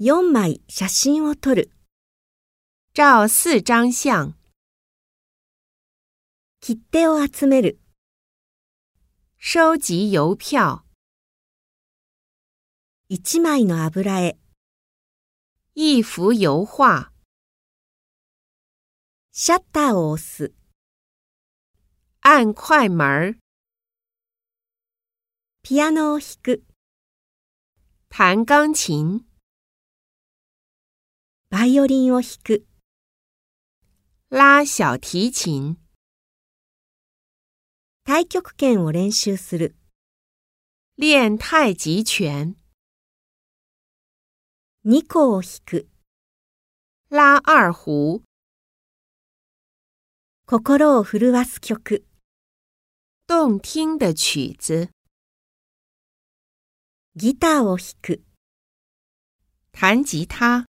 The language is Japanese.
4枚写真を撮る。照四张相。切手を集める。收集邮票。1枚の油絵。一幅油画。シャッターを押す。按快门儿。ピアノを弾く。弹钢琴。バイオリンを弾く。拉小提琴。太極拳を練習する。练太极拳。二胡を弾く。拉二胡。心を震わす曲。动听的曲子。ギターを弾く。弹吉他。